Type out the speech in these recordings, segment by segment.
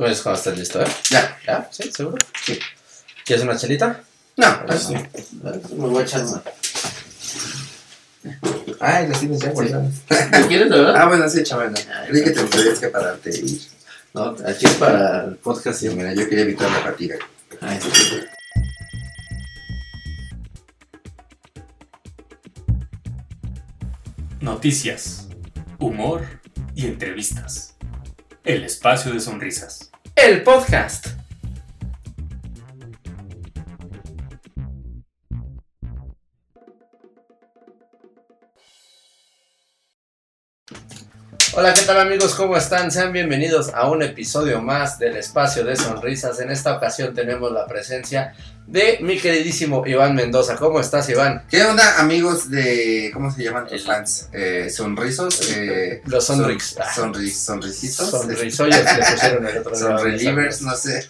Tú me dices cuando estés listo, ¿eh? Ya. ¿Ya? ¿Sí? ¿Seguro? Sí. ¿Quieres una chelita? No, Así. Me voy a echar una. Ay, las tienes ya guardadas. ¿Quieres, verdad? Ah, bueno, sí, chaval. Creí que te que pararte y ir. No, aquí es para el podcast. Sí, mira, yo quería evitar la fatiga. Ay, sí. Noticias, humor y entrevistas. El espacio de sonrisas. El podcast. Hola, ¿qué tal amigos? ¿Cómo están? Sean bienvenidos a un episodio más del Espacio de Sonrisas. En esta ocasión tenemos la presencia de mi queridísimo Iván Mendoza. ¿Cómo estás, Iván? ¿Qué onda, amigos de. ¿Cómo se llaman tus fans? Eh, sonrisos. Eh, Los son- Sonrix. Sonris, sonrisitos. Sonrisoyos le pusieron el otro día. Sonrelievers, no sé.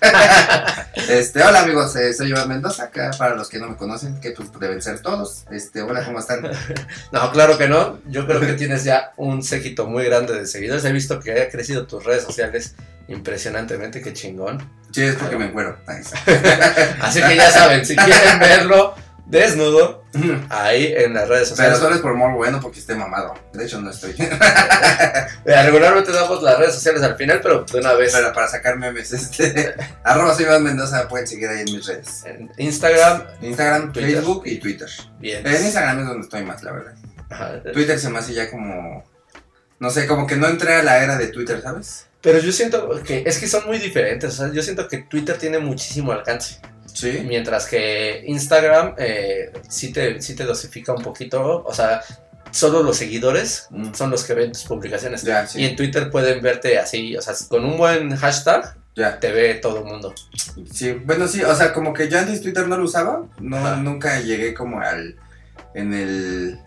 este, hola amigos, eh, soy Iván Mendoza, acá para los que no me conocen, que pues deben ser todos. Este, hola, ¿cómo están? No, claro que no. Yo creo que tienes ya un séquito muy grande de seguidores. He visto que ha crecido tus redes sociales impresionantemente. Qué chingón. Sí, es porque me encuero. Así que ya saben, si quieren verlo desnudo, ahí en las redes Pero sociales. solo es por amor bueno porque esté mamado. De hecho, no estoy. Eh, Regularmente damos las redes sociales al final, pero de una vez. Pero para sacar memes, este. arroba soy Iván Mendoza, pueden seguir ahí en mis redes. En Instagram, Instagram, Twitter. Facebook y Twitter. bien. En Instagram es donde estoy más, la verdad. Ajá. Twitter se me hace ya como. No sé, como que no entré a la era de Twitter, ¿sabes? Pero yo siento que es que son muy diferentes. O sea, yo siento que Twitter tiene muchísimo alcance. Sí. Mientras que Instagram eh, sí, te, sí te dosifica un poquito. O sea, solo los seguidores Mm. son los que ven tus publicaciones. Ya, Y sí. en Twitter pueden verte así, o sea, con un buen hashtag Ya. te ve todo el mundo. Sí, bueno, sí, o sea, como que yo antes Twitter no lo usaba, no, Ajá. nunca llegué como al, en el,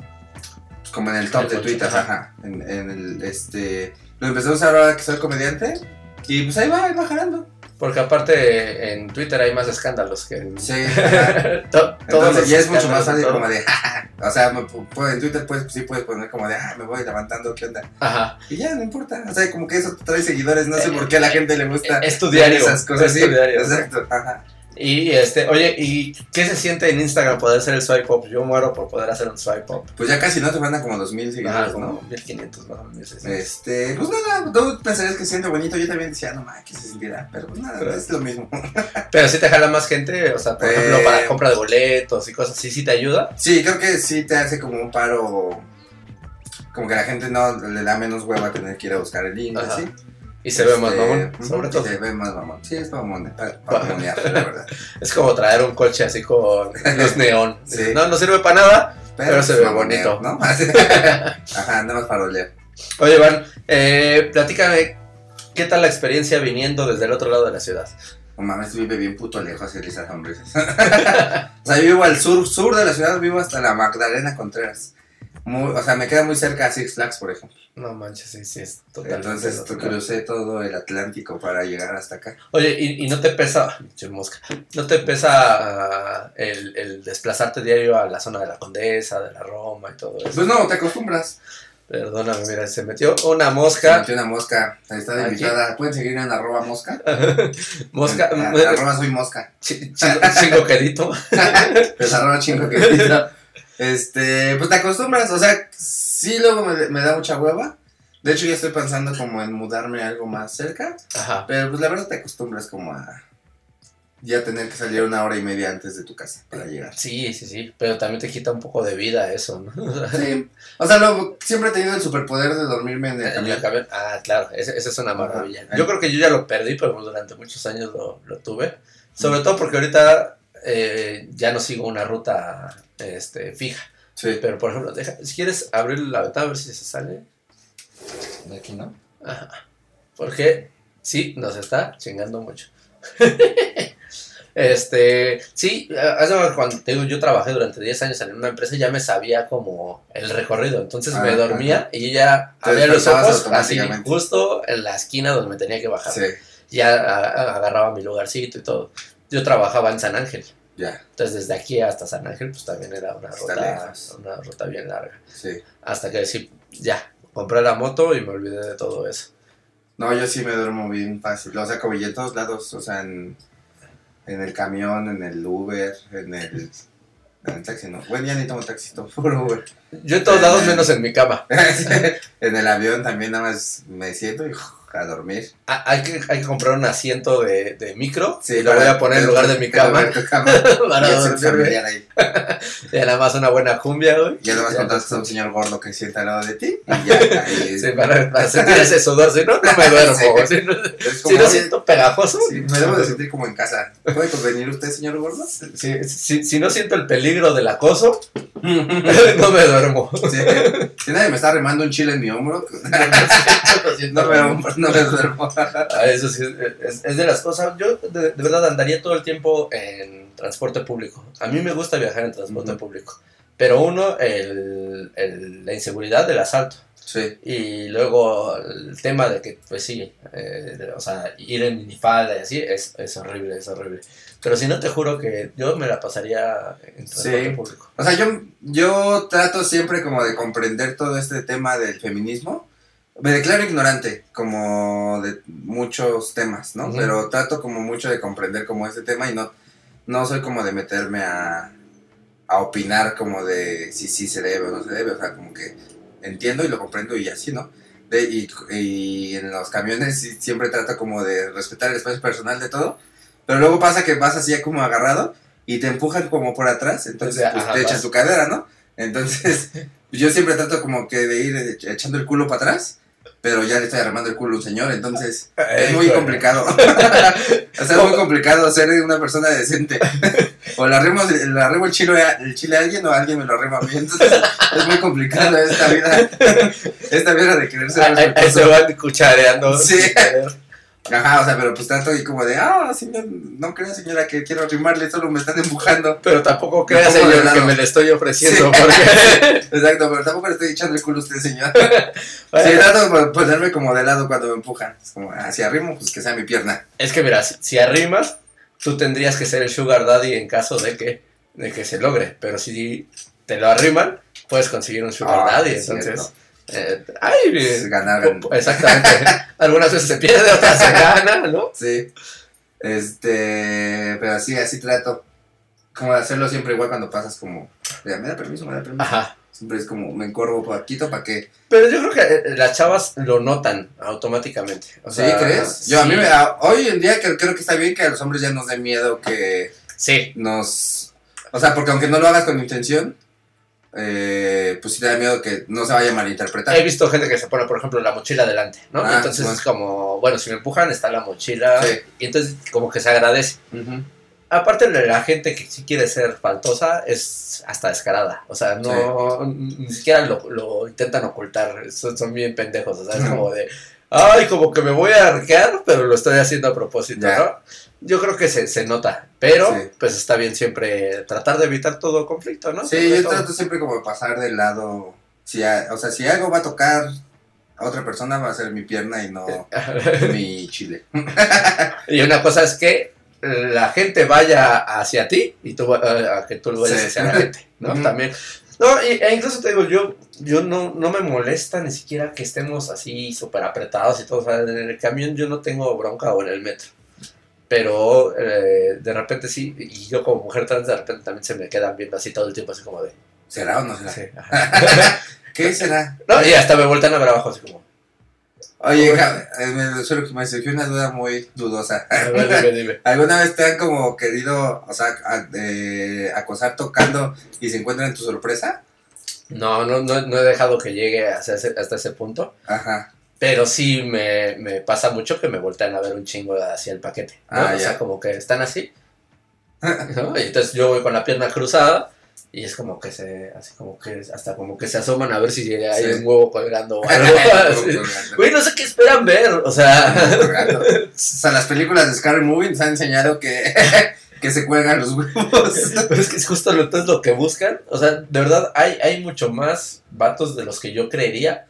pues, como en el top El de Twitter, ajá. ajá, en, en el, este, lo empecé a usar ahora que soy comediante, y pues ahí va, ahí va jalando. Porque aparte en Twitter hay más escándalos que en... Sí. To- todos Entonces ya es mucho más fácil como de, o sea, me pu- pu- en Twitter pues sí puedes poner como de, ah, me voy levantando, ¿qué onda? Ajá. Y ya, no importa, o sea, como que eso trae seguidores, no sé por qué a la gente le gusta Es tu diario. esas cosas, es sí, tu diario. exacto, ajá. Y este, oye, ¿y qué se siente en Instagram poder hacer el swipe up? Yo muero por poder hacer un swipe up. Pues ya casi no te mandan como 2000 Ah, seguidores, como ¿no? 1500 más o menos. 1600. Este, pues nada, tú pensarías que se siente bonito, yo también decía, no mames, que se sentirá, pero pues nada, Pero- es lo mismo. Pero si te jala más gente, o sea, por Eh. ejemplo, para compra de boletos y cosas así, ¿sí te ayuda? Sí, creo que sí te hace como un paro, como que la gente no le da menos hueva tener que ir a buscar el link, así. Y se ve más Este, mamón, ujú, sobre todo. Se ve más mamón, sí, es mamón, para, para mamonear, la verdad. Es como traer un coche así con luz neón. Sí. No, no sirve para nada. Pero se es ve mamoneo, bonito. ¿no? Ajá, nada más para oler. Oye, Iván, eh, platícame, ¿qué tal la experiencia viniendo desde el otro lado de la ciudad? No mames, vive bien puto lejos y esas sonrisas. o sea, yo vivo al sur, sur de la ciudad, vivo hasta la Magdalena Contreras. Muy, o sea, me queda muy cerca a Six Flags, por ejemplo. No manches, sí, sí, es totalmente. Entonces loco. crucé todo el Atlántico para llegar hasta acá. Oye, ¿y, y no te pesa, mosca, no te pesa ah, el, el desplazarte diario a la zona de la Condesa, de la Roma y todo eso? Pues no, te acostumbras. Perdóname, mira, se metió una Se mosca. metió una mosca. Está de invitada. Pueden seguir en arroba mosca. mosca, En- eh, arroba soy mosca. chi- chingo, chingo quedito. Pues arroba chingo que Este, pues te acostumbras. O sea, sí luego me, me da mucha hueva. De hecho, ya estoy pensando como en mudarme a algo más cerca. Ajá. Pero pues la verdad te acostumbras como a ya tener que salir una hora y media antes de tu casa para llegar. Sí, sí, sí, pero también te quita un poco de vida eso, ¿no? Sí. O sea, luego, siempre he tenido el superpoder de dormirme en el En camión. el camión. Ah, claro, esa esa es una maravilla. Ajá. Yo creo que yo ya lo perdí, pero durante muchos años lo, lo tuve. Sobre todo porque ahorita eh, ya no sigo una ruta este, fija. Sí. Pero por ejemplo, deja- si quieres abrir la ventana a ver si se sale. De aquí, ¿no? Ajá. Porque sí, nos está chingando mucho. este, sí, hace cuando te digo, yo trabajé durante 10 años en una empresa y ya me sabía como el recorrido. Entonces me Ah, dormía y ya abría los ojos así, justo en la esquina donde me tenía que bajar. Sí, Ya agarraba mi lugarcito y todo. Yo trabajaba en San Ángel. ya, Entonces desde aquí hasta San Ángel pues también era una Está ruta, lejos. una ruta bien larga. sí. Hasta que sí, ya, compré la moto y me olvidé de todo eso. No, yo sí me duermo bien fácil. O sea, como en todos lados. O sea, en, en el camión, en el Uber, en el, en el taxi, no. Bueno, ya ni tomo taxi, tomo puro Uber. Yo en todos lados menos en mi cama. en el avión también nada más me siento y uf, a dormir. Ah, Hay que, hay que comprar un asiento de, de micro Sí, y lo voy a poner en lugar de mi cama Para tu cama. para y familiar ahí. Y nada más una buena cumbia, güey. Ya nomás Ya, contaste a un señor gordo que sienta al lado de ti. Y ya, ahí. Sí, para, para sentir ese sudor, si no, no me duermo. Sí. Si no, si siento pegajoso, sí, me debo de sentir como en casa. ¿Puede convenir usted, señor gordo? si, si- si no siento el peligro del acoso, no me duermo. Si nadie me está remando un chile en mi hombro, No me, no me duermo. Ah, Eso sí, es, es de las cosas. Yo de, de verdad andaría todo el tiempo en transporte público. A mí me gusta viajar en transporte Ujú. público. Pero uno, el, el- la inseguridad del asalto. Sí. Y luego el tema de que, pues sí, eh, de- o sea, ir en minifalda y así es, es horrible, es horrible. Pero si no, te juro que yo me la pasaría en transporte Sí. público. O sea, yo, yo trato siempre como de comprender todo este tema del feminismo. Me declaro ignorante como de muchos temas, ¿no? Pero trato como mucho de comprender como este tema y no, no soy como de meterme a, a opinar como de si sí se debe o no se debe. O sea, como que entiendo y lo comprendo y así, ¿no? De, y, y en los camiones siempre trato como de respetar el espacio personal de todo. Pero luego pasa que vas así como agarrado y te empujan como por atrás, entonces O sea, pues, ajá, te echan tu cadera, ¿no? Entonces yo siempre trato como que de ir ech- echando el culo para atrás, pero ya le estoy armando el culo a un señor, entonces es muy complicado. o sea, es muy complicado ser una persona decente. o le arrimo, le arrimo el, chile a, el chile a alguien o alguien me lo arrima a mí, entonces es muy complicado esta vida. esta vida de querer ser Ahí- ahí- ahí se van cuchareando. Sí. Ajá, o sea, pero pues trato y como de, ah, señor, no crea señora que quiero arrimarle, solo me están empujando. Pero tampoco de señor, que me le estoy ofreciendo. Sí. Porque Exacto, pero tampoco le estoy echando el culo a usted, señor. Sí, trato de ponerme como de lado cuando me empujan. Es como, ah, si arrimo, pues que sea mi pierna. Es que mira, si, arrimas, tú tendrías que ser el sugar daddy en caso de que, de que se logre. Pero si te lo arriman, puedes conseguir un sugar Ah, daddy. es Entonces, cierto. Eh, ay, Es eh, ganar. en- exactamente. Algunas veces se pierde, otras se gana, ¿no? Sí. Este, pero sí, así trato. Como de hacerlo siempre igual cuando pasas como, me da permiso, me da permiso. Ajá. Siempre es como, me encorvo poquito para que. Pero yo creo que eh, las chavas lo notan automáticamente. O ¿Sí crees? Yo a mí me da, hoy en día creo, creo que está bien que a los hombres ya nos dé miedo que Sí, nos... O sea, porque aunque no lo hagas con intención, eh, pues sí te da miedo que no se vaya a malinterpretar. he visto gente que se pone, por ejemplo, la mochila delante, ¿no? Ah, entonces bueno. es como, bueno, si me empujan está la mochila. Sí. Y entonces como que se agradece. Ujú. Aparte de la gente que sí quiere ser faltosa es hasta descarada. O sea, no ni siquiera lo, lo intentan ocultar. Son, son bien pendejos. O sea, es como de, ay, como que me voy a arquear, pero lo estoy haciendo a propósito, Ya. ¿no? Yo creo que se, se nota. Pero, Sí. pues está bien siempre tratar de evitar todo conflicto, ¿no? Sí, Sobre yo todo. trato siempre como de pasar del lado... Si a- o sea, si algo va a tocar a otra persona, va a ser mi pierna y no mi chile. y una cosa es que la gente vaya hacia ti y tú eh, a que tú lo vayas Sí. hacia la gente, ¿no? También. No, y, e incluso te digo, yo, yo no, no me molesta ni siquiera que estemos así súper apretados y todo. O sea, en el camión yo no tengo bronca o en el metro. Pero eh, de repente sí, y yo como mujer trans de repente también se me quedan viendo así todo el tiempo, así como de... ¿Será o no será? Sí. ¿Qué será? No, y hasta me voltean a ver abajo así como... Oye, ja- eh, me, me surgió una duda muy dudosa. Ver, dime, dime. ¿Alguna vez te han como querido, o sea, a- eh, acosar tocando y se encuentran en tu sorpresa? No, no, no, no he dejado que llegue hasta ese, hasta ese punto. Ajá. Pero sí me, me pasa mucho que me voltean a ver un chingo hacia el paquete. ¿no? Ah, o sea, como que están así. ¿no? Y entonces yo voy con la pierna cruzada y es como que se, así como que hasta como que se asoman a ver si hay Sí. un huevo colgando o algo. Güey, no sé qué esperan ver, o sea, o sea, las películas de Scary Movie nos han enseñado que, que se cuelgan los huevos. pero es que es justo lo, entonces lo que buscan. O sea, de verdad, hay, hay mucho más vatos de los que yo creería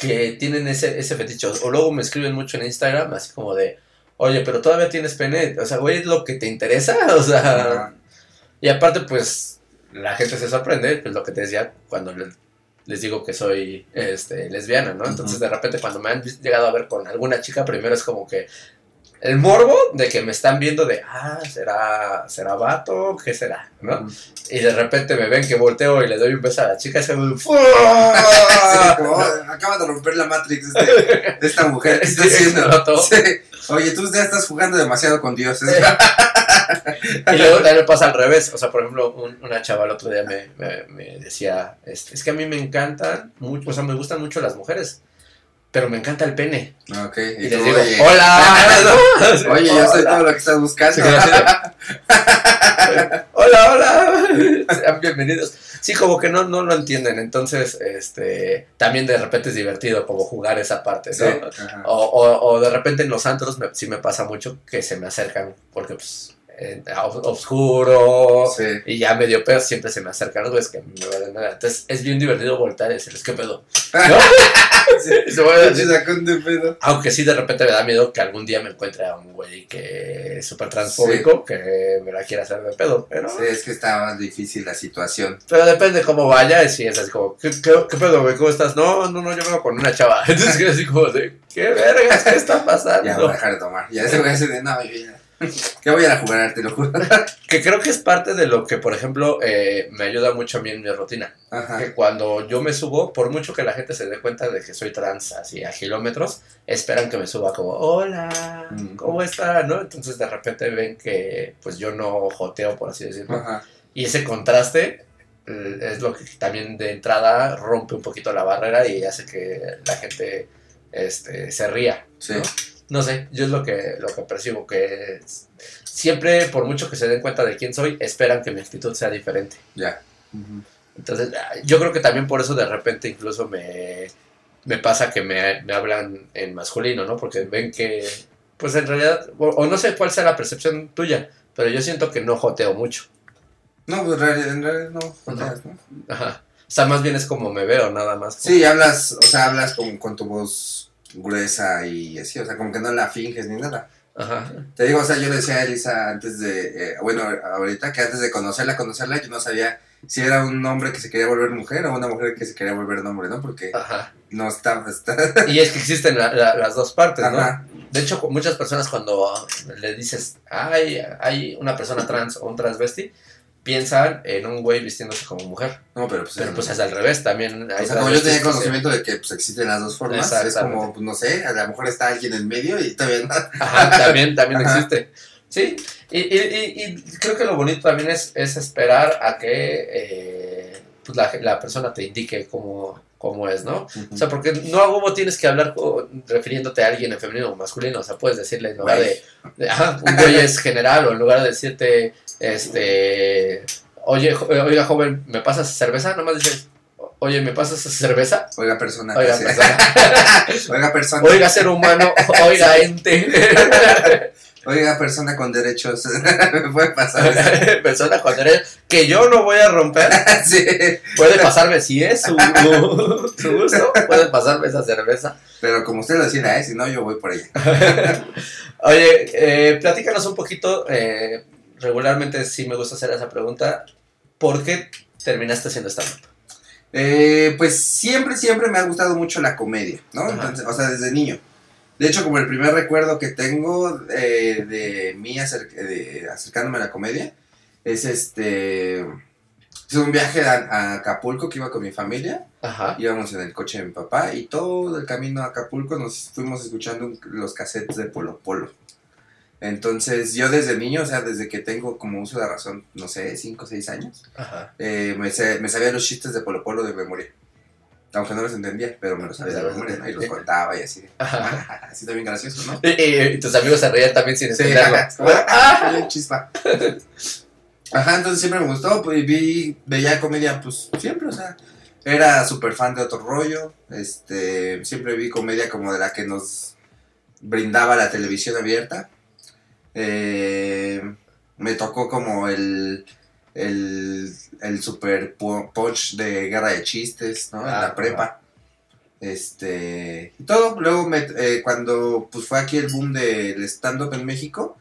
que tienen ese, ese feticho. O luego me escriben mucho en Instagram, así como de, oye, pero todavía tienes pene. O sea, güey, ¿es lo que te interesa? O sea, y aparte, pues, la gente se sorprende, pues lo que te decía, cuando le, les digo que soy este, lesbiana, ¿no? Entonces de repente cuando me han llegado a ver con alguna chica, primero es como que el morbo de que me están viendo de, ah, ¿será, será vato? ¿Qué será? ¿No? Y de repente me ven que volteo y le doy un beso a la chica, es como, Sí, como, "Oh, acaba de romper la Matrix de, este- de esta mujer. ¿Qué está haciendo? Sí. Oye, tú ya estás jugando demasiado con Dios. ¿eh? Y luego también me pasa al revés. O sea, por ejemplo, un- una chava el otro día me, me- me decía, este, es que a mí me encantan mucho, o sea, me gustan mucho las mujeres, pero me encanta el pene. Ok, Y, y les digo, oye, hola. oye, yo soy todo lo que estás buscando. Hola, hola. Sean bienvenidos. Sí, como que no, no lo entienden. Entonces, este, también de repente es divertido como jugar esa parte, ¿no? O, o, o de repente en los antros me- sí me pasa mucho que se me acercan porque pues eh, oscuro Sí. y ya medio pedo siempre se me acercan los güeyes que me valen nada. Entonces es bien divertido voltar y decirles qué pedo. ¿No? Se. Sí, un de pedo. Aunque sí de repente me da miedo que algún día me encuentre a un güey que es súper transfóbico que me la quiera hacer de pedo. Pero, Sí, es que está más difícil la situación. pero depende cómo vaya. Y si es así como, ¿qué, qué, qué pedo, güey? ¿Cómo estás? No, no, no, yo vengo con una chava. Entonces así como de, ¿qué vergas? ¿Qué está pasando? Ya voy a dejar de tomar. Ya se voy a decir de no, yo ya. Que voy a jugar, te lo juro. Que creo que es parte de lo que, por ejemplo, eh, me ayuda mucho a mí en mi rutina. Ajá. Que cuando yo me subo, por mucho que la gente se dé cuenta de que soy trans así a kilómetros, esperan que me suba como, hola, Mm. ¿cómo está? ¿No? Entonces de repente ven que pues yo no joteo, por así decirlo. Ajá. Y ese contraste eh, es lo que también de entrada rompe un poquito la barrera y hace que la gente este, se ría. Sí. ¿no? No sé, yo es lo que, lo que percibo, que es- siempre, por mucho que se den cuenta de quién soy, esperan que mi actitud sea diferente. Ya. Entonces, ah, yo creo que también por eso de repente incluso me, me pasa que me, me hablan en masculino, ¿no? Porque ven que, pues en realidad, o, o no sé cuál sea la percepción tuya, pero yo siento que no joteo mucho. No, pues en realidad, en realidad no. No. ¿no? Ajá. O sea, más bien es como me veo, nada más. como- Sí, hablas, o sea, hablas con, con tu voz gruesa y así, o sea, como que no la finges ni nada. Ajá. Te digo, o sea, yo le decía a Elisa antes de, eh, bueno, ahorita que antes de conocerla, conocerla, yo no sabía si era un hombre que se quería volver mujer o una mujer que se quería volver hombre, ¿no? Porque Ajá. no está, está Y es que existen la- la- las dos partes, ¿no? Ajá. De hecho, muchas personas cuando le dices, hay, hay una persona trans o un transvesti, piensan en un güey vistiéndose como mujer. No, pero pues, Pero es- pues es al revés, también o sea, como yo tenía conocimiento de que pues, existen las dos formas, es como, pues, no sé, a lo mejor está alguien en medio y no. Ajá, también, también Ajá. existe. Sí, y, y, y- y creo que lo bonito también es, es esperar a que eh, pues la, la persona te indique cómo, cómo es, ¿no? O sea, porque no a huevo tienes que hablar refiriéndote a alguien en femenino o masculino. O sea, puedes decirle en lugar de, un güey es general o en lugar de decirte, este, oye, jo- oiga, joven, ¿me pasas cerveza? Nomás dices, oye, ¿me pasas cerveza? Oiga, persona. Oiga, persona. Oiga, persona. Oiga, ser humano, oiga, ente. Oiga, persona con derechos. Me puede pasar persona cuando eres que yo no voy a romper. sí. Puede pasarme si es su, su gusto, puede pasarme esa cerveza. Pero como usted lo decida, ¿eh? Si no, yo voy por ella. Oye, eh, platícanos un poquito. eh, regularmente sí me gusta hacer esa pregunta. ¿Por qué terminaste haciendo stand-up? Eh, pues siempre, siempre me ha gustado mucho la comedia, ¿no? Entonces, o sea, desde niño. De hecho, como el primer recuerdo que tengo eh, de mí acer- de- acercándome a la comedia es este. Es un viaje a, a Acapulco que iba con mi familia. Ajá. Íbamos en el coche de mi papá y todo el camino a Acapulco nos fuimos escuchando los cassettes de Polo Polo. Entonces, yo desde niño, o sea, desde que tengo como uso de razón, no sé, 5 o 6 años, Ajá. eh, me, me sabía los chistes de Polo Polo de memoria. Aunque no los entendía, pero me los sabía de memoria, ¿no? Y los contaba y así. Ajá. Así también gracioso, ¿no? Y, y- y tus amigos se reían también sin Sí, entenderlo. como, ¡ah! chispa. Ajá, entonces siempre me gustó, pues vi, veía comedia, pues siempre, o sea, era súper fan de otro rollo, este, siempre vi comedia como de la que nos brindaba la televisión abierta. Eh, me tocó como el, el, el super pu- punch de guerra de chistes, ¿no? En Ah, la prepa. Este, y todo, luego me, eh, cuando pues fue aquí el boom del stand-up en México,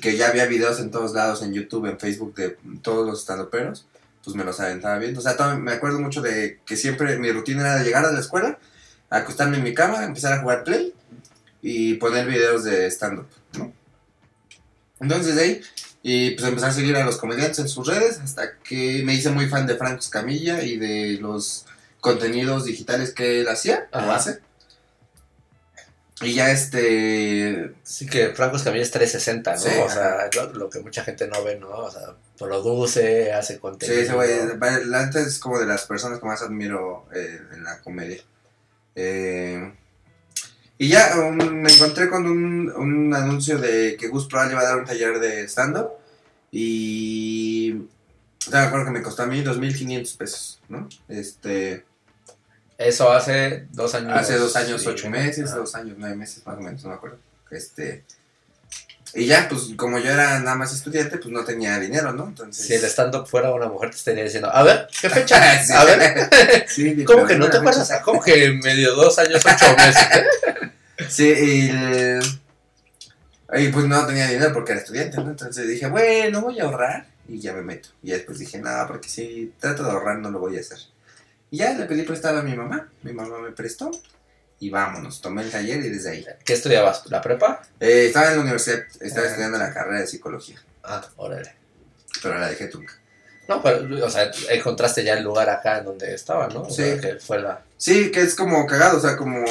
que ya había videos en todos lados, en YouTube, en Facebook, de todos los stand-uperos, pues me los aventaba viendo. O sea, me acuerdo mucho de que siempre mi rutina era de llegar a la escuela, acostarme en mi cama, empezar a jugar play y poner videos de stand-up, ¿no? Entonces de ahí, y pues empecé a seguir a los comediantes en sus redes hasta que me hice muy fan de Franco Escamilla y de los contenidos digitales que él hacía o Ajá. hace. Y ya este, Sí que Franco Escamilla es 360, ¿no? Sí, o sea, lo, lo que mucha gente no ve, ¿no? O sea, produce, hace Sí, contenido. ese güey, neta es como de las personas que más admiro eh, en la comedia. Eh, y ya um, me encontré con un, un anuncio de que Gus Proal iba a dar un taller de stand-up. Y. o sea, me acuerdo que me costó a mí 2.500 pesos, ¿no? Este. Eso hace dos años. Hace dos años, sí, ocho meses, dos años, nueve meses, más o menos, no me acuerdo. Este. Y ya, pues como yo era nada más estudiante, pues no tenía dinero, ¿no? Entonces. Si el stand-up fuera una mujer, te estaría diciendo, a ver, ¿qué fecha? Sí. A ver, Sí, ¿cómo que no te acuerdas? ¿Cómo que medio dos años, ocho meses? ¿eh? Sí, y, el- y pues no tenía dinero porque era estudiante, ¿no? Entonces dije, bueno, voy a ahorrar y ya me meto. Y después dije, no, porque si trato de ahorrar no lo voy a hacer. Y ya le pedí prestado a mi mamá, mi mamá me prestó y vámonos, tomé el taller y desde ahí. ¿Qué estudiabas? ¿La prepa? Eh, estaba en la universidad, estaba Ah. estudiando la carrera de psicología, Ah, órale. pero la dejé nunca. No, pero, o sea, encontraste ya el lugar acá en donde estaba, ¿no? O Sí. sea, que fue la... Sí, que es como cagado, o sea, como...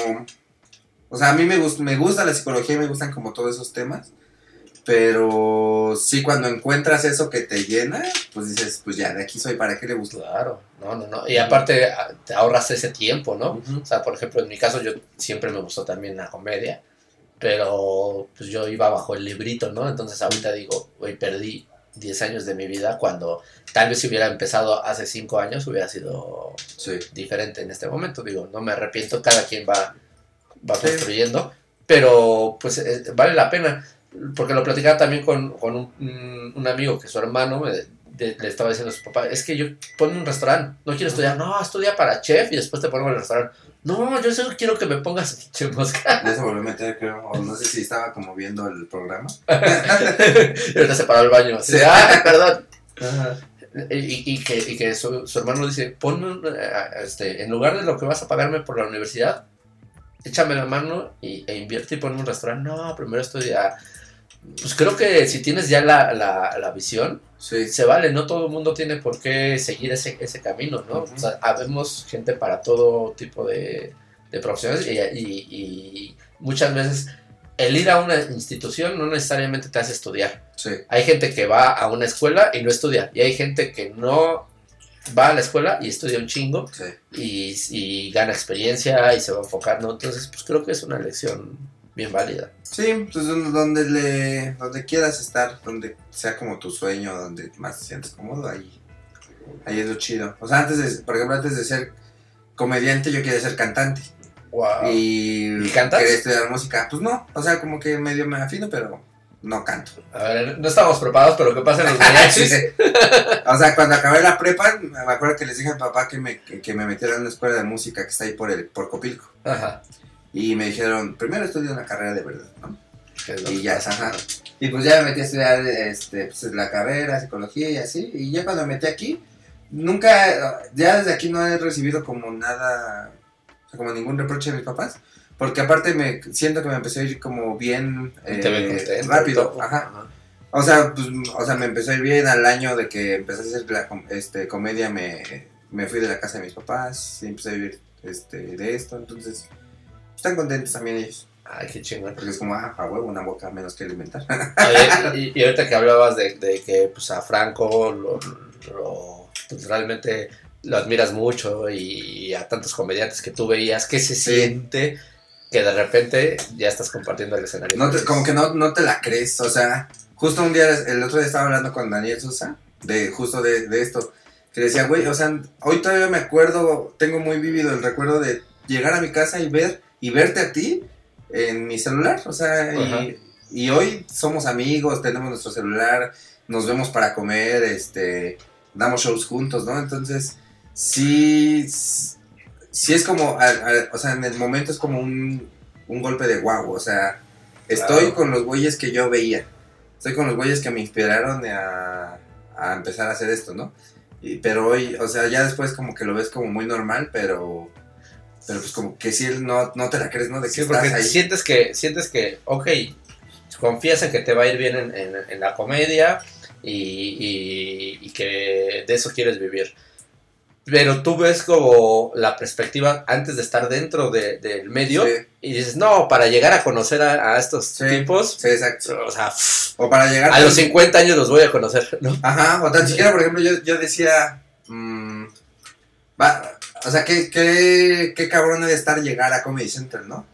O sea, a mí me, gust- me gusta la psicología y me gustan como todos esos temas. Pero sí, cuando encuentras eso que te llena, pues dices, pues ya, de aquí soy, ¿para qué le gusta? Claro, no, no, no. Y aparte a- te ahorras ese tiempo, ¿no? Ujú. O sea, por ejemplo, en mi caso yo siempre me gustó también la comedia, pero pues yo iba bajo el librito, ¿no? Entonces ahorita digo, güey, perdí 10 años de mi vida cuando tal vez si hubiera empezado hace 5 años hubiera sido Sí. diferente en este momento. Digo, no me arrepiento, cada quien va, va Sí. construyendo, pero pues eh, vale la pena, porque lo platicaba también con, con un, un- amigo que su hermano me, de- le estaba diciendo a su papá, es que yo ponme un restaurante, no quiero estudiar, no, estudia para chef y después te pongo en el restaurante. No, yo solo quiero que me pongas pinche mosca. Ya se volvió a meter, creo, o no sé si estaba como viendo el programa. y ahorita se paró al baño. Así, Sí. de, "Ay, perdón. Y, y que, y que su, su hermano dice, ponme, eh, este, en lugar de lo que vas a pagarme por la universidad, échame la mano y, e invierte y ponme un restaurante. No, primero estudia. Pues creo que si tienes ya la, la, la visión, Sí, se vale, no todo el mundo tiene por qué seguir ese, ese camino, ¿no? Ujú. O sea, habemos gente para todo tipo de, de profesiones y, y- y muchas veces el ir a una institución no necesariamente te hace estudiar. sí. Hay gente que va a una escuela y no estudia. Y hay gente que no va a la escuela y estudia un chingo Sí, y, y gana experiencia y se va a enfocar, ¿no? Entonces, pues creo que es una lección bien válida. sí pues donde, le, donde quieras estar, donde sea como tu sueño, donde más te sientes cómodo, ahí, ahí es lo chido. O sea, antes de, por ejemplo, antes de ser comediante, yo quería ser cantante. Wow. Y, ¿Y cantas? quería estudiar música. Pues no, o sea, como que medio me afino, pero no canto. A ver, no estamos preparados, pero ¿qué pasa en los mariachis? o sea, cuando acabé la prepa, me acuerdo que les dije a mi papá que me, que, que me metiera en una escuela de música que está ahí por el por Copilco. Ajá. Y me dijeron, primero estudia una carrera de verdad, ¿no? Y ya, ajá. Y pues ya me metí a estudiar este, pues, la carrera, psicología y así. Y ya cuando me metí aquí, nunca, ya desde aquí no he recibido como nada, como ningún reproche de mis papás. Porque aparte me siento que me empezó a ir como bien eh, contento. rápido. Ajá. O sea, pues, o sea, me empezó a ir bien al año de que empecé a hacer la com- este, comedia, me, me fui de la casa de mis papás y empecé a vivir este, de esto, entonces están contentos también ellos, Ay, qué chingón. porque es como, ah, a huevo, una boca menos que alimentar. Oye, y, y ahorita que hablabas de, de que pues, a Franco lo, lo- pues, realmente lo admiras mucho y a tantos comediantes que tú veías, ¿qué se Sí. siente que de repente ya estás compartiendo el escenario? No te- como que no, no te la crees, o sea, justo un día, el otro día estaba hablando con Daniel Sosa, de justo de, de esto, que decía, güey, o sea, hoy todavía me acuerdo, tengo muy vívido el recuerdo de llegar a mi casa y ver, y verte a ti en mi celular, o sea, y, y hoy somos amigos, tenemos nuestro celular, nos vemos para comer, este, damos shows juntos, ¿no? Entonces, sí, sí es como, a- a- o sea, en el momento es como un, un golpe de guau, o sea, estoy Claro. con los güeyes que yo veía, estoy con los güeyes que me inspiraron a, a empezar a hacer esto, ¿no? Y- pero hoy, o sea, ya después como que lo ves como muy normal, pero... Pero pues como que si él no, no te la crees, ¿no? De que Sí, estás porque ahí. sientes que, sientes que, ok, confías en que te va a ir bien en, en- en la comedia y, y- y que de eso quieres vivir. Pero tú ves como la perspectiva antes de estar dentro de- del medio Sí, y dices, no, para llegar a conocer a, a estos Sí. tipos, sí, exacto. o sea, O para llegar a los 50 años los voy a conocer, ¿no? Ajá, o tan siquiera, por ejemplo, yo, yo decía, mm, va, o sea, qué, qué, qué cabrón de estar llegar a Comedy Central, ¿no?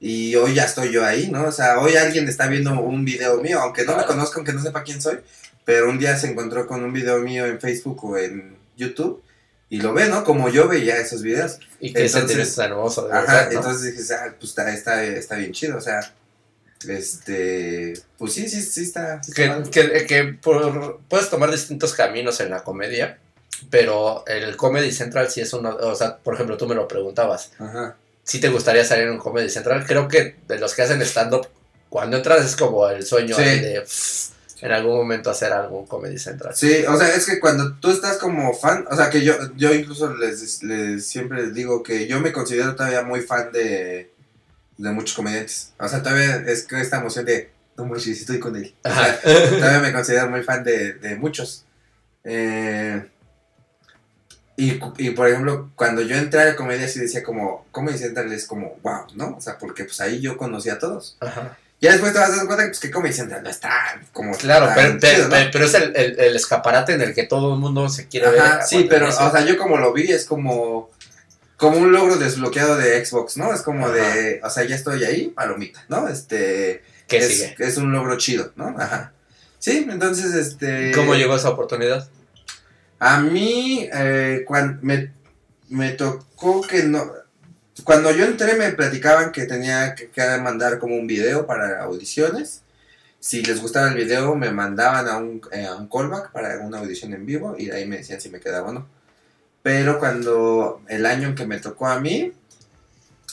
Y hoy ya estoy yo ahí, ¿no? O sea, hoy alguien está viendo un video mío, aunque no me conozca, aunque no sepa quién soy, pero un día se encontró con un video mío en Facebook o en YouTube y lo ve, ¿no? Como yo veía esos videos. Y que Entonces- tan hermoso. de Ajá, verdad, ¿no? entonces dije, ah, pues está, está, está bien chido, o sea, este, pues sí, sí, sí está. está que, que- que por- puedes tomar distintos caminos en la comedia, pero el Comedy Central sí es uno, o sea, por ejemplo, tú me lo preguntabas, Ajá. si te gustaría salir en un Comedy Central, creo que de los que hacen stand-up, cuando entras es como el sueño Sí. de pff, en algún momento hacer algún Comedy Central. Sí, o sea, es que cuando tú estás como fan, o sea, que yo, yo incluso les, les siempre les digo que yo me considero todavía muy fan de, de muchos comediantes. O sea, todavía es que esta emoción de, no manches, estoy con él. O sea, todavía me considero muy fan de, de muchos. Eh, y, y, por ejemplo, cuando yo entré a la comedia, sí decía como, Comedy Central es como, wow, ¿no? O sea, porque pues ahí yo conocí a todos. Ajá. Ya después te vas dando cuenta que, pues, que Comedy Central no está como... Claro, tan pero, pero, chido, ¿no? pero es el, el- el escaparate en el que todo el mundo se quiere ver. Ajá, sí, cuando pero, o sea, yo como lo vi es como, como un logro desbloqueado de Xbox, ¿no? Es como de, o sea, ya estoy ahí, palomita, ¿no? Este, ¿Qué es, sigue? es un logro chido, ¿no? Ajá. Sí, entonces, este... ¿Cómo llegó esa oportunidad? A mí, eh, cuando me, me tocó que no... Cuando yo entré me platicaban que tenía que, que mandar como un video para audiciones. Si les gustaba el video me mandaban a un, eh, a un callback para una audición en vivo y de ahí me decían si me quedaba o no. Pero cuando el año en que me tocó a mí,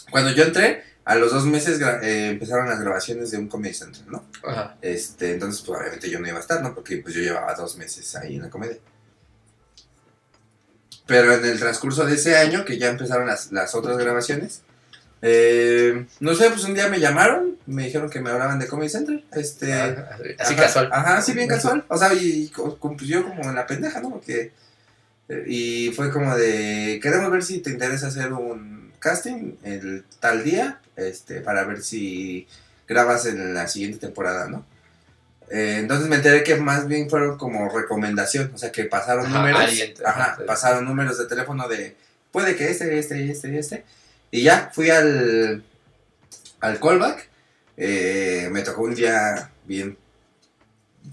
cuando yo entré, a los dos meses eh, empezaron las grabaciones de un Comedy Central, ¿no? Ajá. Este, entonces, pues obviamente yo no iba a estar, ¿no? Porque pues yo llevaba dos meses ahí en la comedia. Pero en el transcurso de ese año, que ya empezaron las, las otras grabaciones, eh, no sé, pues un día me llamaron, me dijeron que me hablaban de Comedy Central. Este, Ajá, Así ajá, casual. Ajá, sí, bien casual. O sea, y, y co- co- pues yo como en la pendeja, ¿no? Porque, eh, y fue como de, queremos ver si te interesa hacer un casting el tal día, este, para ver si grabas en la siguiente temporada, ¿no? Eh, entonces me enteré que más bien fueron como recomendación, o sea, que pasaron Ajá, números, alguien- ajá, ajá, sí. pasaron números de teléfono de, puede que este, este, este, este, y ya fui al, al callback, eh, me tocó un día bien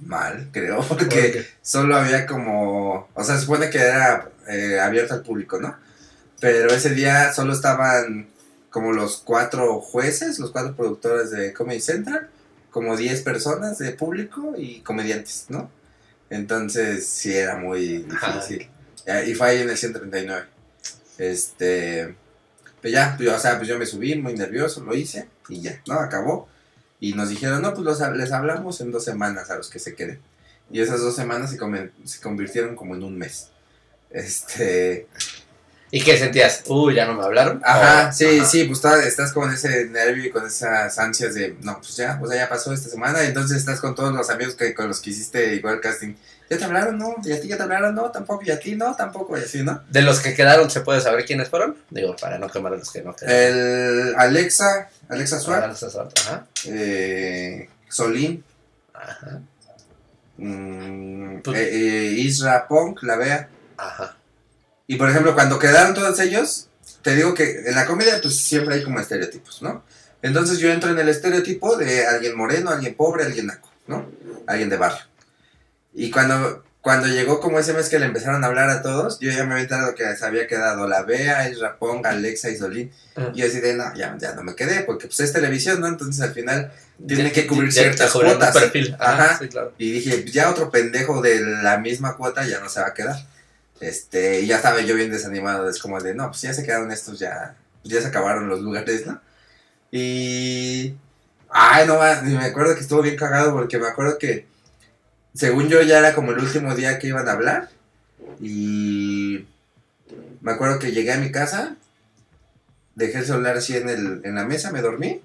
mal, creo, porque solo había como, o sea, se supone que era eh, abierto al público, ¿no? Pero ese día solo estaban como los cuatro jueces, los cuatro productores de Comedy Central, como 10 personas de público y comediantes, ¿no? Entonces sí era muy difícil. Eh, Y fue ahí en el 139. Este, pues ya, pues, o sea, pues yo me subí muy nervioso, lo hice y ya, ¿no? Acabó. Y nos dijeron, no, pues los, les hablamos en dos semanas a los que se queden. Y esas dos semanas se convirtieron como en un mes. Este, ¿Y qué sentías? Uy, ya no me hablaron. ajá, O- sí, ajá. sí, pues estás, estás con ese nervio y con esas ansias de, no, pues ya, pues ya pasó esta semana. Y entonces estás con todos los amigos que, con los que hiciste igual casting. ¿Ya te hablaron? No. ¿Y a ti ya te hablaron? No, tampoco. ¿Y a ti? No, tampoco. Y así, ¿no? De los que quedaron, ¿se puede saber quiénes fueron? Digo, para no quemar a los que no quedaron. El Alexa, Alexa Suárez, Ajá. eh, Solín, Ajá. mm, Pues- eh, eh, Isra Punk, la vea. Ajá. Y por ejemplo, cuando quedaron todos ellos, te digo que en la comedia pues siempre hay como estereotipos, ¿no? Entonces yo entro en el estereotipo de alguien moreno, alguien pobre, alguien naco, ¿no? Alguien de barrio. Y cuando, cuando llegó como ese mes que le empezaron a hablar a todos, yo ya me había enterado que se había quedado la Bea, Isra Pong, Alexa y Solín. Ajá. Y yo así de, no, ya, ya no me quedé, porque pues es televisión, ¿no? Entonces al final tiene que cubrir ya- ciertas cuotas. perfil. Ajá. Ajá. Sí, claro. Y dije, ya otro pendejo de la misma cuota ya no se va a quedar. Este, y ya estaba yo bien desanimado, es como de, no, pues ya se quedaron estos, ya, ya se acabaron los lugares, ¿no? Y... Ay, no, me acuerdo que estuvo bien cagado porque me acuerdo que, según yo, ya era como el último día que iban a hablar. Y me acuerdo que llegué a mi casa, dejé el celular así en, el, en la mesa, me dormí.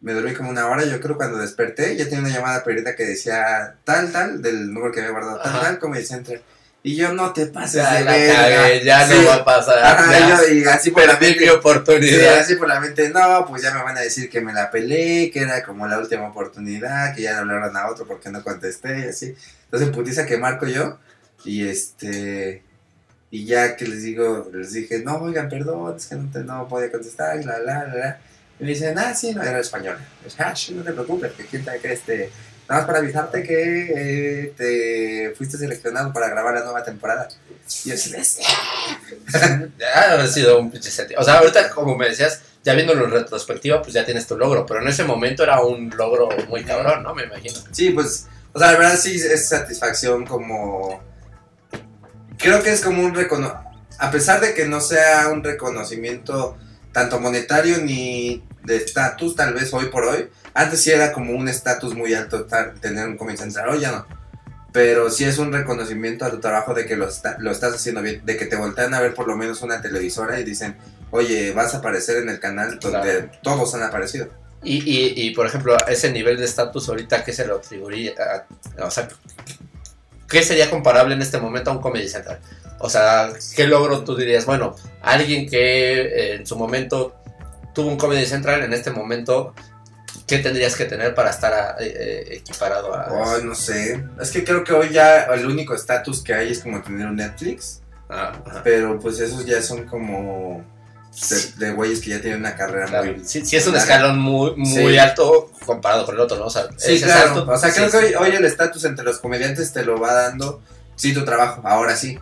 Me dormí como una hora, yo creo cuando desperté ya tenía una llamada perdida que decía tal, tal, del número que había guardado, tal, Ajá. tal, como dice entre. Y yo no te pases Ya, de la verga". ya Sí. no va a pasar. Ajá, yo, y así por la mente. mi Sí, oportunidad. así por la mente, no, pues ya me van a decir que me la peleé, que era como la última oportunidad, que ya le hablaron a otro porque no contesté y así. Entonces, putiza que marco yo y este, y ya que les digo, les dije, no, oigan, perdón, es que no, te, no podía contestar, y la, la, la, la. Y me dicen, ah, sí, no, era español. Pues, ah, sí, no te preocupes, que quién que este, nada más para avisarte que eh, te fuiste seleccionado para grabar la nueva temporada. Y yo así, ha sido un pinche sentido. O sea, ahorita, como me decías, ya viéndolo en retrospectiva, pues ya tienes tu logro. Pero en ese momento era un logro muy cabrón, ¿no? Me imagino. Sí, pues, o sea, la verdad sí es satisfacción como... Creo que es como un reconocimiento, a pesar de que no sea un reconocimiento tanto monetario ni de estatus, tal vez hoy por hoy, antes sí era como un estatus muy alto estar, tener un Comedy Central, hoy ya no. Pero sí es un reconocimiento a tu trabajo de que lo, está- lo estás haciendo bien, de que te voltean a ver por lo menos una televisora y dicen, oye, vas a aparecer en el canal donde todos han aparecido. Y, y, y, por ejemplo, ese nivel de estatus ahorita, ¿qué se lo atribuiría? o sea, ¿qué sería comparable en este momento a un Comedy Central? O sea, ¿qué logro tú dirías? Bueno, alguien que eh, en su momento tuvo un Comedy Central, en este momento, ¿qué tendrías que tener para estar a- eh, eh, equiparado a... Ay, no sé. Es que creo que hoy ya el único estatus que hay es como tener un Netflix. Ah. Pero pues esos ya son como de, güeyes que ya tienen una carrera Claro, muy... sí, sí es un escalón muy, muy Sí. alto comparado con el otro, ¿no? O sea, Sí, ese claro. o sea, creo que hoy, hoy el estatus entre los comediantes te lo va dando, sí, tu trabajo, ahora sí.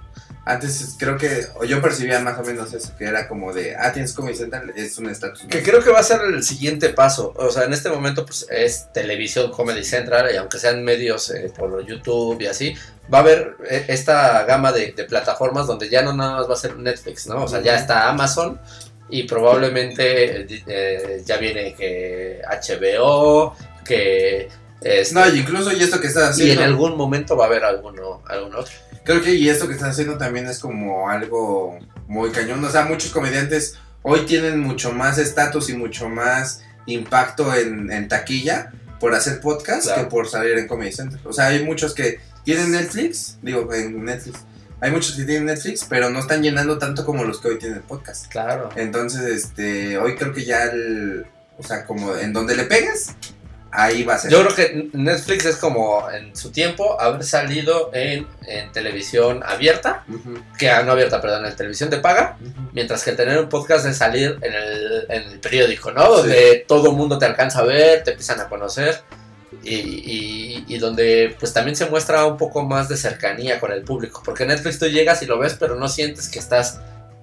Antes creo que, o yo percibía más o menos eso, que era como de, ah, tienes Comedy Central, es un estatus. Que creo que va a ser el siguiente paso. O sea, en este momento pues es televisión Comedy Central y aunque sean medios eh, por YouTube y así, va a haber eh, esta gama de, de plataformas donde ya no nada más va a ser Netflix, ¿no? O sea, ya está Amazon y probablemente eh, ya viene que HBO, que... este, No, incluso y esto que estás y en haciendo, algún momento va a haber alguno, algún otro. Creo que y esto que estás haciendo también es como algo muy cañón. O sea, muchos comediantes hoy tienen mucho más estatus y mucho más impacto en, en taquilla por hacer podcast Claro. que por salir en Comedy Central. O sea, hay muchos que tienen Netflix, digo, en Netflix. Hay muchos que tienen Netflix, pero no están llenando tanto como los que hoy tienen podcast. Claro. Entonces, este, hoy creo que ya el, o sea, como en donde le pegas, ahí va a ser. Yo creo que Netflix es como en su tiempo haber salido en, en televisión abierta, que ah, no abierta, perdón, en televisión de paga, mientras que tener un podcast es salir en el, en el periódico, ¿no? Donde todo el mundo te alcanza a ver, te empiezan a conocer y, y- y donde pues también se muestra un poco más de cercanía con el público, porque Netflix tú llegas y lo ves, pero no sientes que estás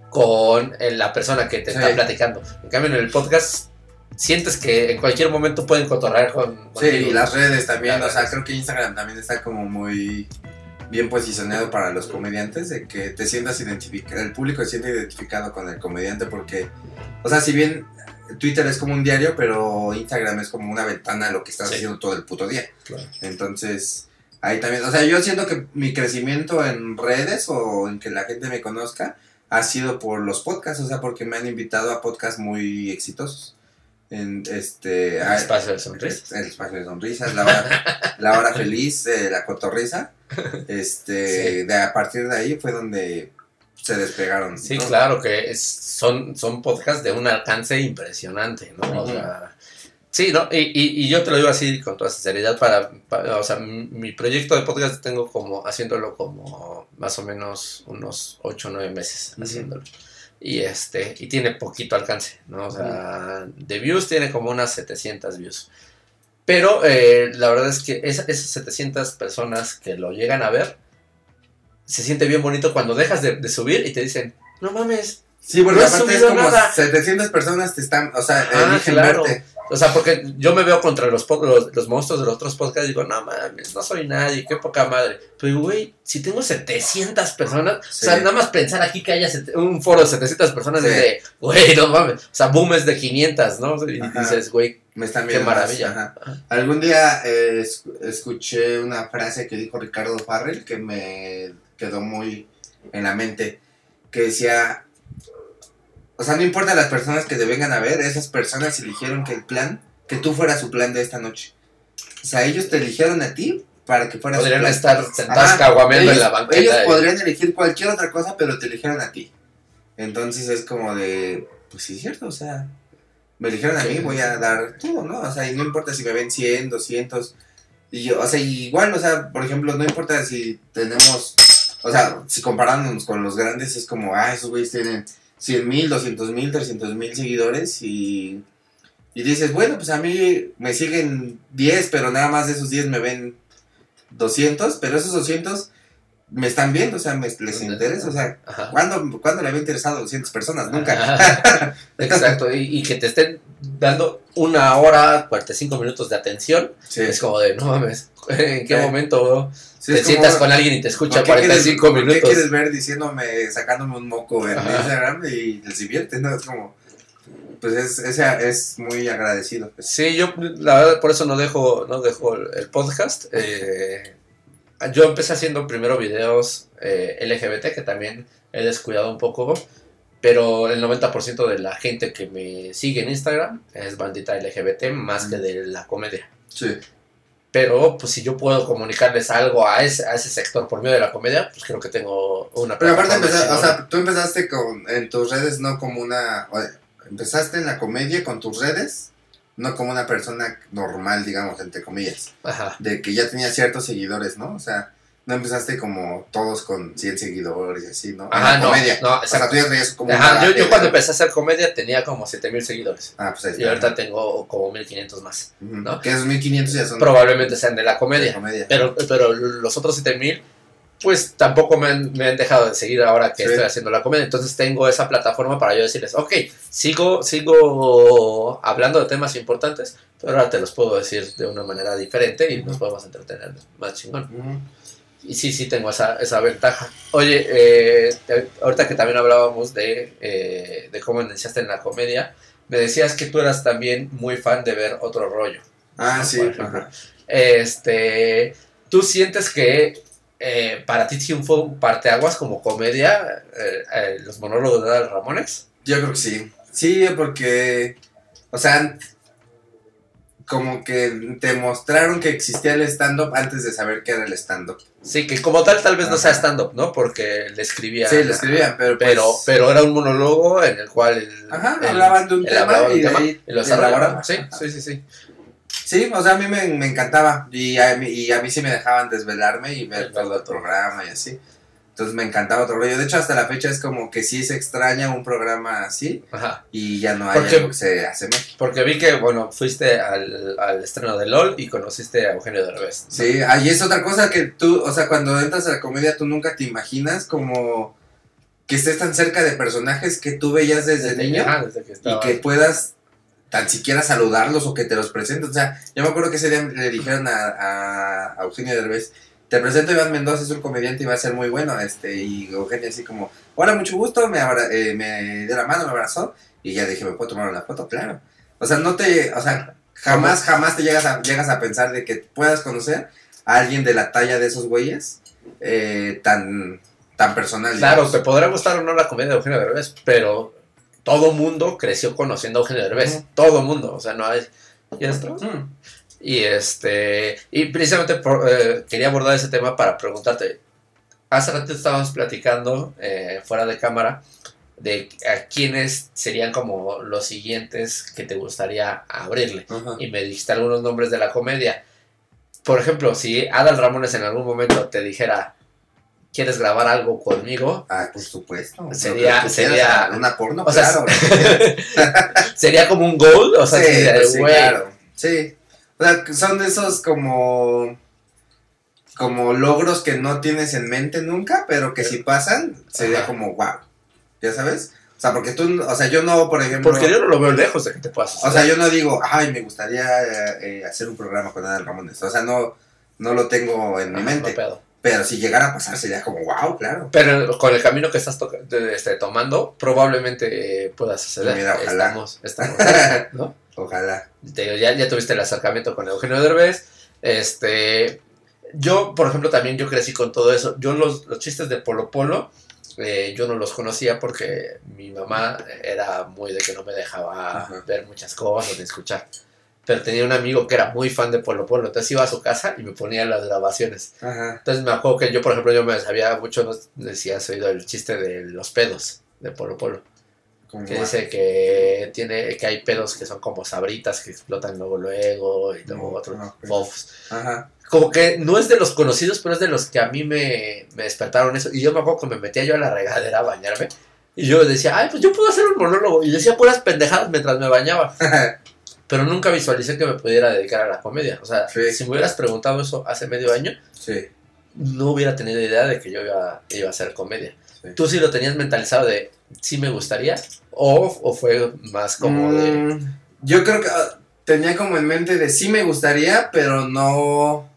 con eh, la persona que te Sí. está platicando. En cambio, en el podcast sientes que en cualquier momento pueden cotorrear con Sí, contigo. y las redes también, Las o sea, redes. creo que Instagram también está como muy bien posicionado para los comediantes, de que te sientas identificado, el público se siente identificado con el comediante porque, o sea, si bien Twitter es como un diario, pero Instagram es como una ventana a lo que estás Sí. haciendo todo el puto día. Claro. Entonces, ahí también, o sea, yo siento que mi crecimiento en redes o en que la gente me conozca ha sido por los podcasts, o sea, porque me han invitado a podcasts muy exitosos. En este, El a- espacio de sonrisas. el espacio de sonrisas, la hora, la hora feliz, eh, la cotorriza. Este, Sí. de a partir de ahí fue donde se despegaron. Sí, ¿no? claro, que es- son, son podcasts de un alcance impresionante, ¿no? O Ujú. sea, sí, ¿no? Y, y- y yo te lo digo así con toda sinceridad, para, para- o sea, mi, proyecto de podcast tengo como, haciéndolo como más o menos unos 8 o 9 meses haciéndolo. Y este, y tiene poquito alcance, ¿no? O sea, de views tiene como unas 700 views. Pero eh, la verdad es que esa- esas 700 personas que lo llegan a ver, se siente bien bonito cuando dejas de, de subir y te dicen, no mames. Sí, porque No has aparte es como nada. 700 personas te están, o sea, Ah, eligen claro. verte. O sea, porque yo me veo contra los, los, los monstruos de los otros podcasts y digo, no mames, no soy nadie, qué poca madre. Pero, güey, si tengo 700 personas, Sí. o sea, nada más pensar aquí que haya un foro de 700 personas Sí. es de, güey, no mames. O sea, Boom es de 500, ¿no? Y Ajá. dices, güey, Me están Qué viendo más, maravilla. ajá. Ajá. Algún día eh, es- escuché una frase que dijo Ricardo Farrell que me quedó muy en la mente, que decía, o sea, no importa las personas que te vengan a ver, esas personas eligieron que el plan, que tú fueras su plan de esta noche. O sea, ellos te eligieron a ti para que fueras su Podrían plan. estar sentados caguameando en la banqueta. Ellos podrían elegir cualquier otra cosa, pero te eligieron a ti. Entonces es como de, pues sí es cierto, o sea, me eligieron a mí, voy a dar todo, ¿no? O sea, y no importa si me ven 100, 200. Y yo, o sea, igual, o sea, por ejemplo, no importa si tenemos, o sea, si comparándonos con los grandes, es como, ah, esos güeyes tienen 100 mil, 200 mil, 300 mil seguidores y, y dices, bueno, pues a mí me siguen 10, pero nada más de esos 10 me ven 200, pero esos 200 me están viendo, o sea, me, les interesa, o sea, Ajá. ¿cuándo, ¿cuándo le había interesado a 200 personas? Nunca. Exacto, y, y que te estén dando una hora, 45 minutos de atención, Sí, es como de, no mames, ¿en qué Sí. momento Sí, te como, sientas con alguien y te escucha ¿por qué quieres- 45 ¿por qué minutos? quieres ver diciéndome, sacándome un moco en. Instagram y les divierte, ¿no? Es como, pues es, es, es muy agradecido. pues. Sí, yo la verdad por eso no dejo, no dejo el, el podcast. eh, yo empecé haciendo primero videos eh, LGBT, que también he descuidado un poco, pero el 90% de la gente que me sigue en Instagram es bandita LGBT más que de la comedia. Sí. Pero pues si yo puedo comunicarles algo a ese, a ese sector por medio de la comedia, pues creo que tengo una Pero aparte, empezar- o sea, tú empezaste con, en tus redes no como una, o- empezaste en la comedia con tus redes, no como una persona normal, digamos, entre comillas. Ajá. de que ya tenía ciertos seguidores, ¿no? O sea, no empezaste como todos con 100 seguidores y así, ¿no? Ajá, no, comedia. no, o sea, exacto. tú ya traías como Ajá, yo, cuando empecé a hacer comedia tenía como 7000 seguidores. Ah, pues ahí Y está. ahorita tengo como 1500 más. Ujú. ¿no? Que esos 1500 ya son Probablemente sean de la de comedia. comedia. Pero, pero los otros 7000, pues tampoco me han, me han dejado de seguir ahora que Sí. estoy haciendo la comedia. Entonces tengo esa plataforma para yo decirles, ok, sigo, sigo hablando de temas importantes, pero ahora te los puedo decir de una manera diferente y nos podemos entretener más chingón. Ujú. Y sí, sí tengo esa, esa ventaja. Oye, eh, te- ahorita que también hablábamos de, eh, de cómo iniciaste en la comedia, me decías que tú eras también muy fan de ver otro rollo. Ah, sí. Ajá. Este, ¿tú sientes que eh, para ti sí fue un parteaguas como comedia los monólogos de Adal Ramones? Yo creo que sí. Sí, porque, o sea, como que te mostraron que existía el stand-up antes de saber qué era el stand-up. Sí, que como tal tal vez no sea stand-up, ¿no? Porque le escribía. Sí, le escribían, pero pues, Pero, pero era un monólogo en el cual el, Ajá, el- hablaban de un tema hablaba y de tema ahí y lo elaboraban. Sí, sí, sí, sí. Sí, o sea, a mí me, me encantaba y a, mí, y a mí sí me dejaban desvelarme y ver Sí, todo el programa y así. Entonces me encantaba otro rollo. De hecho, hasta la fecha es como que sí se extraña un programa así Ajá. y ya no hay Porque- algo que se asemeje. Porque vi que, bueno, fuiste al, al estreno de LOL y conociste a Eugenio Derbez. ¿no? Sí, ahí es otra cosa que tú, o sea, cuando entras a la comedia tú nunca te imaginas como que estés tan cerca de personajes que tú veías desde, niño Ajá, desde que y que puedas tan siquiera saludarlos o que te los presenten. O sea, yo me acuerdo que ese día le dijeron a, a, a Eugenio Derbez, te presento a Iván Mendoza, es un comediante y va a ser muy bueno. este Y Eugenio así como, hola, mucho gusto, me, abra- eh, me dio la mano, me abrazó. Y ya dije, ¿me puedo tomar una foto? Claro. O sea, no te, o sea, jamás, jamás te llegas a, llegas a pensar de que puedas conocer a alguien de la talla de esos güeyes eh, tan, tan personal. Claro, digamos. te podrá gustar o no la comedia de Eugenio Derbez, pero todo mundo creció conociendo a Eugenio Derbez. Todo mundo, o sea, no hay... ¿Y esto? Y este... Y precisamente por- eh, quería abordar ese tema para preguntarte. Hace rato estábamos platicando eh, fuera de cámara de a quiénes serían como los siguientes que te gustaría abrirle. Y me dijiste algunos nombres de la comedia. Por ejemplo, si Adal Ramones en algún momento te dijera, ¿quieres grabar algo conmigo? Ah, por supuesto. Sería- sería- una porno, o sea, claro. ¿Sería como un goal? O sea, sí, sería, pues sí, claro. Sí. O sea, son de esos como como logros que no tienes en mente nunca, pero que si pasan sería Ajá. como wow. ¿Ya sabes? O sea, porque tú, o sea, yo no, por ejemplo, Porque yo no lo veo lejos de que te puedas o sea, yo no digo, ay, me gustaría eh, eh, hacer un programa con Adal Ramones. O sea, no no lo tengo en mi mente. Pero si llegara a pasar sería como wow, claro. Pero con el camino que estás este, tomando, probablemente eh, puedas acceder. Mira, ojalá. Estamos, estamos, ¿no? Ojalá. Te digo, ya, ya tuviste el acercamiento con Eugenio Derbez. Este, yo, por ejemplo, también yo crecí con todo eso. Yo los, los chistes de Polo Polo, eh, yo no los conocía porque mi mamá era muy de que no me dejaba Ajá. ver muchas cosas ni escuchar. Pero tenía un amigo que era muy fan de Polo Polo, entonces iba a su casa y me ponía las grabaciones. Ajá. Entonces me acuerdo que yo, por ejemplo, yo me sabía mucho, no decía, oído el chiste de los pedos de Polo Polo. Como Que dice que tiene que hay pedos que son como sabritas que explotan luego luego y luego No, otros no, fofs. Ajá. Como que no es de los conocidos, pero es de los que a mí me, me despertaron eso. Y yo me acuerdo que me metía yo a la regadera a bañarme. Y yo decía, ay, pues yo puedo hacer un monólogo. Y decía puras pendejadas mientras me bañaba. Pero nunca visualicé que me pudiera dedicar a la comedia. O sea, Sí. si me hubieras preguntado eso hace medio año, sí. no hubiera tenido idea de que yo iba, iba a hacer comedia. Sí. ¿Tú sí lo tenías mentalizado de sí me gustaría? ¿O, o fue más como de... Mm, Yo creo que ah, tenía como en mente de sí me gustaría, pero no.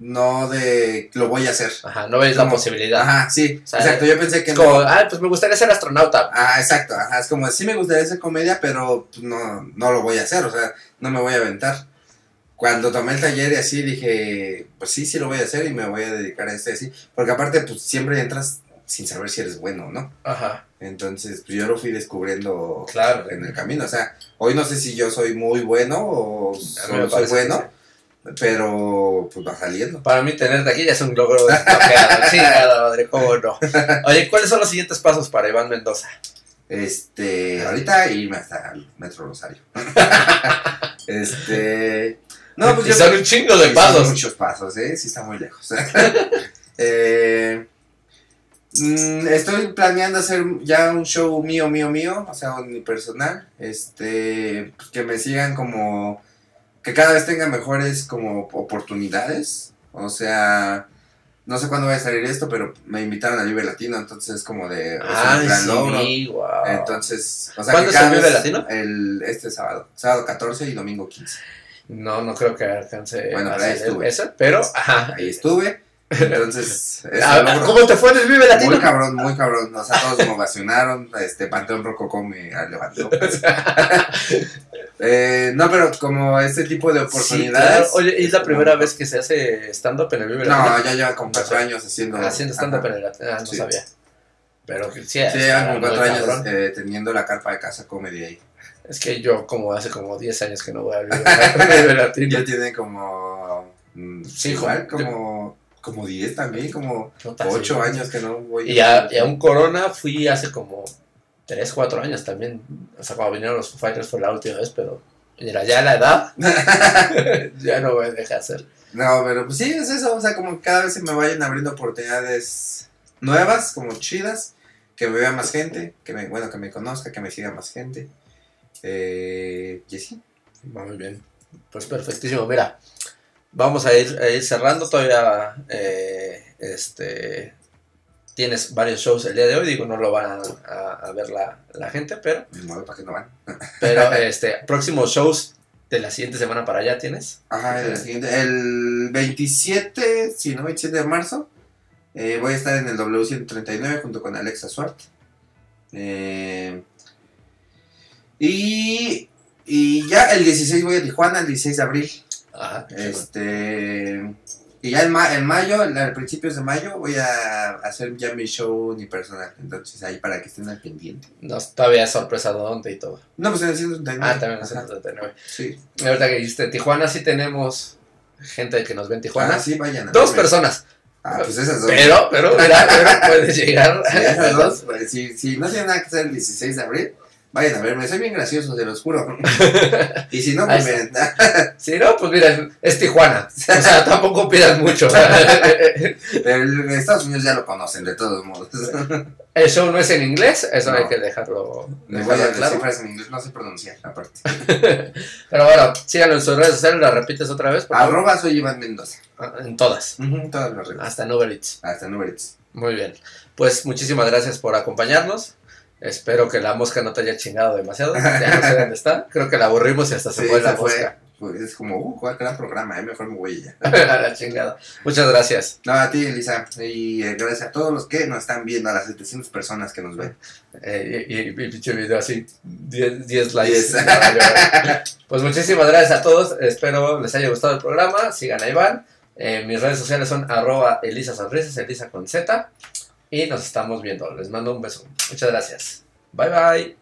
No de lo voy a hacer. Ajá, no ves la como- posibilidad. Ajá, sí. O sea, exacto. Yo pensé que Es como, no. ay, pues me gustaría ser astronauta. Ah, exacto. Ajá. Es como sí me gustaría hacer comedia, pero pues, no, no lo voy a hacer. O sea, no me voy a aventar. Cuando tomé el taller y así dije, pues sí, sí lo voy a hacer y me voy a dedicar a esto y así. Porque aparte, pues siempre entras sin saber si eres bueno o no. Ajá, Entonces, pues yo lo fui descubriendo claro. en el camino. O sea, hoy no sé si yo soy muy bueno o solo soy bueno, pero pues va saliendo. Para mí tenerte aquí ya es un logro desbloqueado. Chingada madre, cómo no. Oye, ¿cuáles son los siguientes pasos para Iván Mendoza? Este, ahorita irme hasta el Metro Rosario. este, no, pues Y yo son un chingo de sí, son pasos. muchos pasos, ¿eh? Sí está muy lejos. Eh, mm, estoy planeando hacer ya un show mío, mío, mío, o sea, unipersonal. Este, pues, que me sigan como, que cada vez tenga mejores como oportunidades. O sea, no sé cuándo va a salir esto, pero me invitaron al Vive Latino, entonces es como de, logro. sí, wow. Entonces, o sea, ¿Cuándo es el Vive Latino? El, este sábado, sábado 14 y domingo 15. No, no creo que alcance Bueno, ahí estuve. eso, pero, ajá. Ahí estuve, entonces, es Ah. ¿Cómo te fue en el Vive Latino? Muy cabrón, muy cabrón. O sea, todos me ovacionaron. Este Panteón Rococó me levantó. eh, no, pero como este tipo de Sí, claro. oportunidades. Oye, ¿y es la primera vez que se hace stand-up en el Vive Latino? no, ya lleva como cuatro años haciendo. Haciendo stand-up en el Latino. Ah, no Sí. sabía. Pero sí, Sí, como cuatro años eh, teniendo la carpa de casa comedy ahí. Es que yo como hace como 10 años que no voy Vive Vive Latino. Ya tiene como. mm, Sí, igual, como- como. Como 10 también, como Puta, 8 sí. años que no voy. Y a, y a un Corona fui hace como 3, 4 años también. O sea, cuando vinieron los Fighters fue la última vez, pero mira, ya la edad ya no me deja hacer. No, pero pues sí, es eso. O sea, como cada vez se me vayan abriendo oportunidades nuevas, como chidas. Que me vea más gente. Que me, bueno, que me conozca, que me siga más gente. Eh, y. Va muy bien. Pues perfectísimo. Mira, vamos a ir, a ir cerrando. Todavía eh, este, tienes varios shows el día de hoy. Digo, no lo van a, a- a ver la, la gente, pero, modo, ¿para qué no van? pero este, próximos shows de la siguiente semana para allá tienes. Ajá, el, siguiente, el 27, si no, 27 de marzo. eh, voy a estar en el W139 junto con Alexa Swart. Eh, y, y ya el 16 voy a Tijuana, el 16 de abril. Ajá. Este. Y ya en, ma- en mayo, en- a principios de mayo, voy a hacer ya mi show unipersonal. Entonces ahí para que estén al pendiente. No, todavía es sorpresa dónde y todo. No, pues en el 139. Ah, también es el Ajá, 39. Sí. Y ahorita que dijiste Tijuana, sí tenemos gente que nos ve en Tijuana. Ah, sí, vayan. a Dos personas. Ah, pues esas dos. Pero, pero, mira, pero puedes llegar. Sí, esas dos, pues, si, si no tienen nada que hacer el 16 de abril, vayan a verme. Soy bien gracioso, se los juro. y si no, pues Ahí miren. Si no, pues mira, es Tijuana. O sea, tampoco pidas mucho. En Estados Unidos ya lo conocen, de todos modos. El show no es en inglés, eso No. hay que dejarlo, Les voy a claro. en inglés, no sé pronunciar, aparte. Pero bueno, síganlo en sus redes sociales, la repites otra vez. favor? Arroba soy Iván Mendoza. En todas, Ujú, todas las redes. hasta en Uber Eats. Hasta en Uber Eats. Muy bien. Pues muchísimas gracias por acompañarnos. Espero que la mosca no te haya chingado demasiado. Ya no sé dónde está. Creo que la aburrimos y hasta se Sí, fue la fue. mosca. pues es como, uh, cuál gran programa, eh, mejor me voy ya. La chingada. Muchas gracias. No, a ti, Elisa, y eh, gracias a todos los que nos están viendo, a las 700 personas que nos ven. Eh, y, y, y pinche video así, 10 10 likes. Pues muchísimas gracias a todos. Espero les haya gustado el programa. Sigan a Iván. Eh, mis redes sociales son arroba Elisa Sonrisas, Elisa con Z. Y nos estamos viendo. Les mando un beso. Muchas gracias. Bye bye.